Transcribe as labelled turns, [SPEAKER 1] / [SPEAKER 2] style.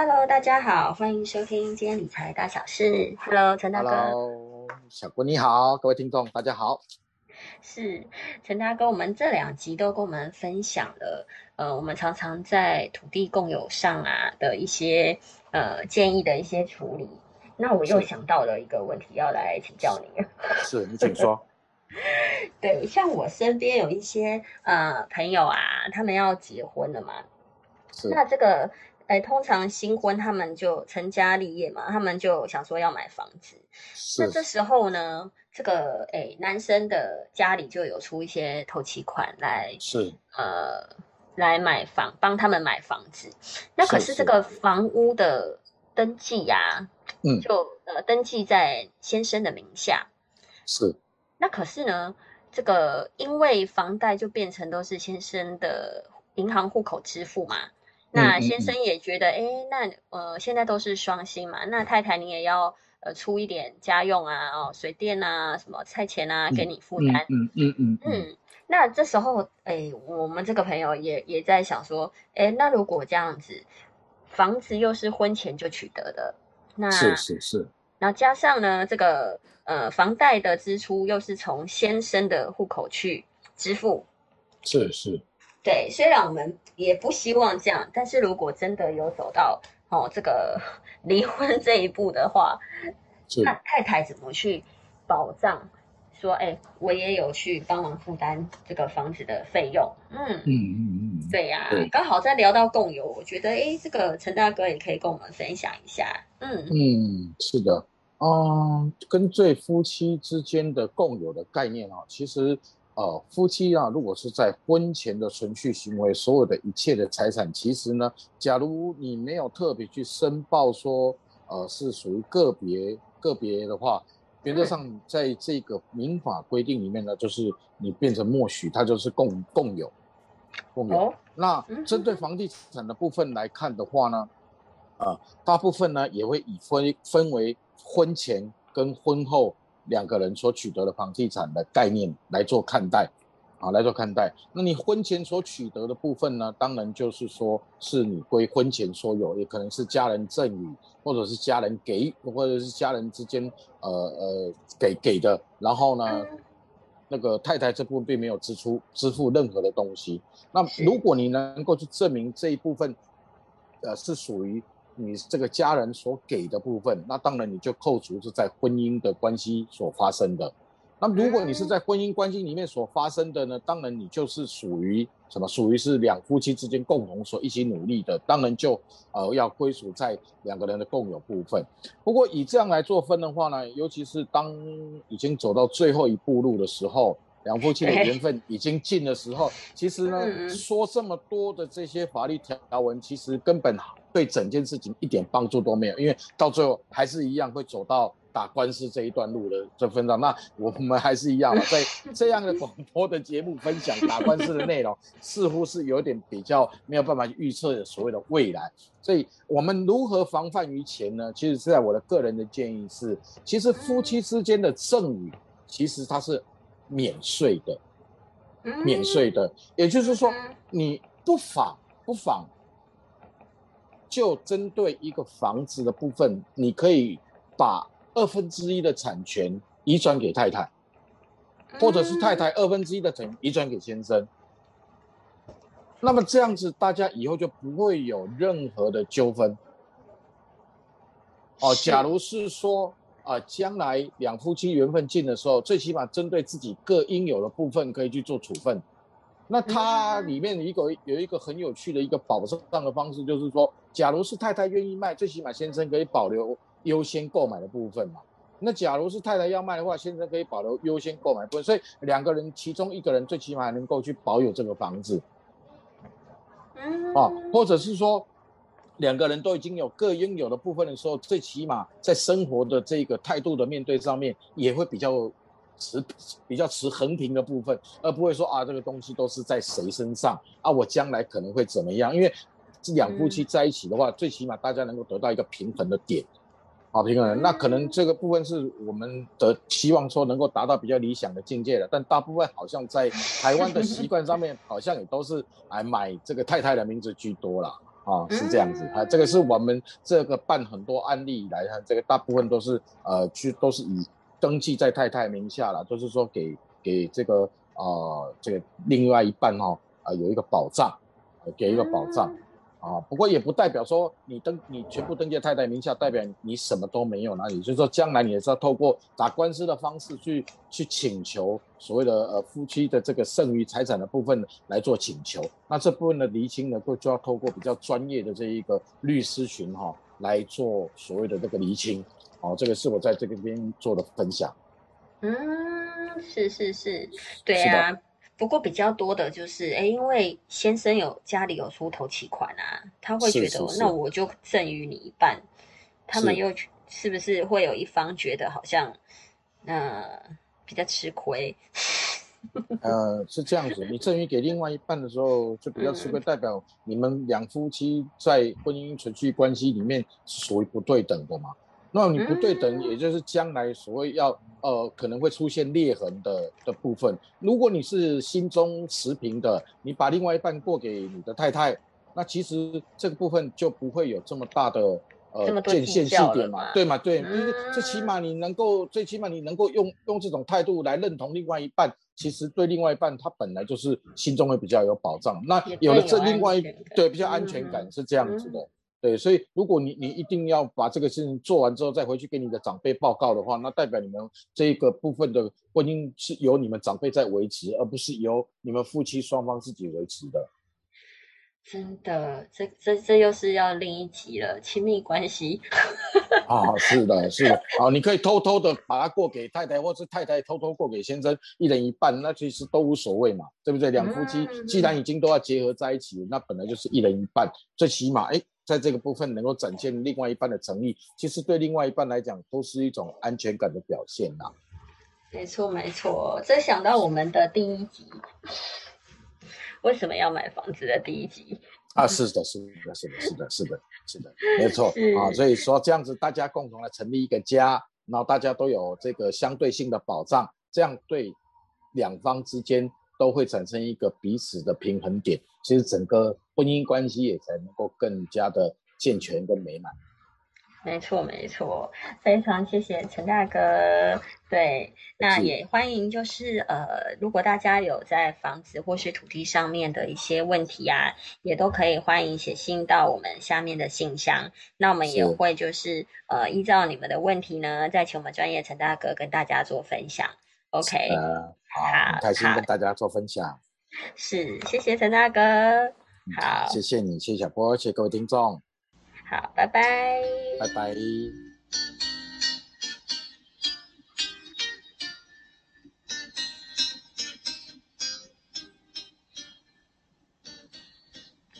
[SPEAKER 1] Hello，大家好，欢迎收听今天理财大小事。Hello，陈大哥。
[SPEAKER 2] Hello，小郭你好，各位听众大家好。
[SPEAKER 1] 是陈大哥，我们这两集都跟我们分享了，呃，我们常常在土地共有上啊的一些呃建议的一些处理。那我又想到了一个问题，要来请教你。
[SPEAKER 2] 是你请说。
[SPEAKER 1] 对，像我身边有一些呃朋友啊，他们要结婚了嘛。
[SPEAKER 2] 是。
[SPEAKER 1] 那这个，哎，通常新婚他们就成家立业嘛，他们就想说要买房子。
[SPEAKER 2] 是。
[SPEAKER 1] 那这时候呢，这个哎，男生的家里就有出一些头期款来，
[SPEAKER 2] 是
[SPEAKER 1] 呃，来买房，帮他们买房子。那可是这个房屋的登记呀，
[SPEAKER 2] 嗯，
[SPEAKER 1] 就呃登记在先生的名下。
[SPEAKER 2] 是。
[SPEAKER 1] 那可是呢，这个因为房贷就变成都是先生的银行户口支付嘛。那先生也觉得，哎，那呃现在都是双薪嘛，那太太你也要呃出一点家用啊，哦水电啊，什么菜钱啊，给你负担。
[SPEAKER 2] 嗯嗯嗯
[SPEAKER 1] 嗯。那这时候，哎，我们这个朋友也也在想说，哎，那如果这样子，房子又是婚前就取得的，那
[SPEAKER 2] 是是是。
[SPEAKER 1] 然后加上呢，这个呃房贷的支出又是从先生的户口去支付，
[SPEAKER 2] 是是，
[SPEAKER 1] 对。虽然我们也不希望这样，但是如果真的有走到哦这个离婚这一步的话，那太太怎么去保障？说哎，我也有去帮忙负担这个房子的费用。
[SPEAKER 2] 嗯嗯嗯
[SPEAKER 1] 嗯，对呀。刚好在聊到共有，我觉得哎，这个陈大哥也可以跟我们分享一下。
[SPEAKER 2] 嗯嗯，是的，嗯，跟这夫妻之间的共有的概念啊，其实呃，夫妻啊，如果是在婚前的存续行为，所有的一切的财产，其实呢，假如你没有特别去申报说，呃，是属于个别个别的话。原则上，在这个民法规定里面呢，就是你变成默许，它就是共共有，共有。那针对房地产的部分来看的话呢，啊，大部分呢也会以分分为婚前跟婚后两个人所取得的房地产的概念来做看待。啊，来做看待。那你婚前所取得的部分呢？当然就是说是你归婚前所有，也可能是家人赠与，或者是家人给，或者是家人之间呃呃给给的。然后呢，那个太太这部分并没有支出支付任何的东西。那如果你能够去证明这一部分，呃，是属于你这个家人所给的部分，那当然你就扣除是在婚姻的关系所发生的。那如果你是在婚姻关系里面所发生的呢？当然你就是属于什么？属于是两夫妻之间共同所一起努力的，当然就呃要归属在两个人的共有部分。不过以这样来做分的话呢，尤其是当已经走到最后一步路的时候，两夫妻的缘分已经尽的时候，其实呢说这么多的这些法律条文，其实根本对整件事情一点帮助都没有，因为到最后还是一样会走到。打官司这一段路的这分上，那我们还是一样在 这样的广播的节目分享打官司的内容，似乎是有点比较没有办法预测所谓的未来。所以，我们如何防范于前呢？其实是在我的个人的建议是，其实夫妻之间的赠与，其实它是免税的，免税的。也就是说，你不妨不妨就针对一个房子的部分，你可以把。二分之一的产权移转给太太，或者是太太二分之一的产权移转给先生。那么这样子，大家以后就不会有任何的纠纷。哦，假如是说啊，将来两夫妻缘分尽的时候，最起码针对自己各应有的部分可以去做处分。那它里面一个有一个很有趣的一个保障的方式，就是说，假如是太太愿意卖，最起码先生可以保留。优先购买的部分嘛，那假如是太太要卖的话，先生可以保留优先购买部分，所以两个人其中一个人最起码能够去保有这个房子，
[SPEAKER 1] 嗯，
[SPEAKER 2] 啊，或者是说两个人都已经有各拥有的部分的时候，最起码在生活的这个态度的面对上面也会比较持比较持横平的部分，而不会说啊这个东西都是在谁身上啊，我将来可能会怎么样？因为两夫妻在一起的话，最起码大家能够得到一个平衡的点。好平衡，那可能这个部分是我们的希望说能够达到比较理想的境界的，但大部分好像在台湾的习惯上面，好像也都是来买这个太太的名字居多了。啊，是这样子啊。这个是我们这个办很多案例以来，这个大部分都是呃，去都是以登记在太太名下了，就是说给给这个呃这个另外一半哈啊有一个保障，给一个保障。啊，不过也不代表说你登你全部登记太太名下，代表你什么都没有，那也就是说将来你也是要透过打官司的方式去去请求所谓的呃夫妻的这个剩余财产的部分来做请求。那这部分的厘清呢，就就要透过比较专业的这一个律师群哈来做所谓的这个厘清。哦，这个是我在这个边做的分享。
[SPEAKER 1] 嗯，是是是，对啊。不过比较多的就是，哎，因为先生有家里有出头期款啊，他会觉得那我就赠予你一半，他们又是不是会有一方觉得好像，呃，比较吃亏？
[SPEAKER 2] 呃，是这样子，你赠予给另外一半的时候就比较吃亏，代表你们两夫妻在婚姻存续关系里面是属于不对等的嘛？那你不对等，也就是将来所谓要呃可能会出现裂痕的的部分。如果你是心中持平的，你把另外一半过给你的太太，那其实这个部分就不会有这么大的呃界限细点嘛，对嘛？对，就是最起码你能够最起码你能够用用这种态度来认同另外一半，其实对另外一半他本来就是心中会比较有保障。那有了这另外一对比较安全感是这样子的。对，所以如果你你一定要把这个事情做完之后再回去给你的长辈报告的话，那代表你们这个部分的婚姻是由你们长辈在维持，而不是由你们夫妻双方自己维持的。
[SPEAKER 1] 真的，这这这又是要另一集了，亲密关系。
[SPEAKER 2] 啊，是的，是的，啊，你可以偷偷的把它过给太太，或是太太偷偷过给先生，一人一半，那其实都无所谓嘛，对不对？两夫妻既然已经都要结合在一起，那本来就是一人一半，最起码，哎。在这个部分能够展现另外一半的诚意，其实对另外一半来讲都是一种安全感的表现呐。
[SPEAKER 1] 没错，没错。这想到我们的第一集，为什么要买房子的第一集
[SPEAKER 2] 啊？是的，是的，是的，是的，是的，是的，没错啊。所以说这样子，大家共同来成立一个家，然后大家都有这个相对性的保障，这样对两方之间。都会产生一个彼此的平衡点，其实整个婚姻关系也才能够更加的健全跟美满。
[SPEAKER 1] 没错，没错，非常谢谢陈大哥。对，那也欢迎，就是呃，如果大家有在房子或是土地上面的一些问题啊，也都可以欢迎写信到我们下面的信箱。那我们也会就是呃，依照你们的问题呢，再请我们专业陈大哥跟大家做分享。OK，
[SPEAKER 2] 好，开心跟大家做分享。
[SPEAKER 1] 是，谢谢陈大哥。好。
[SPEAKER 2] 谢谢你谢谢小波谢谢各位听众。
[SPEAKER 1] 好拜拜。
[SPEAKER 2] 拜拜。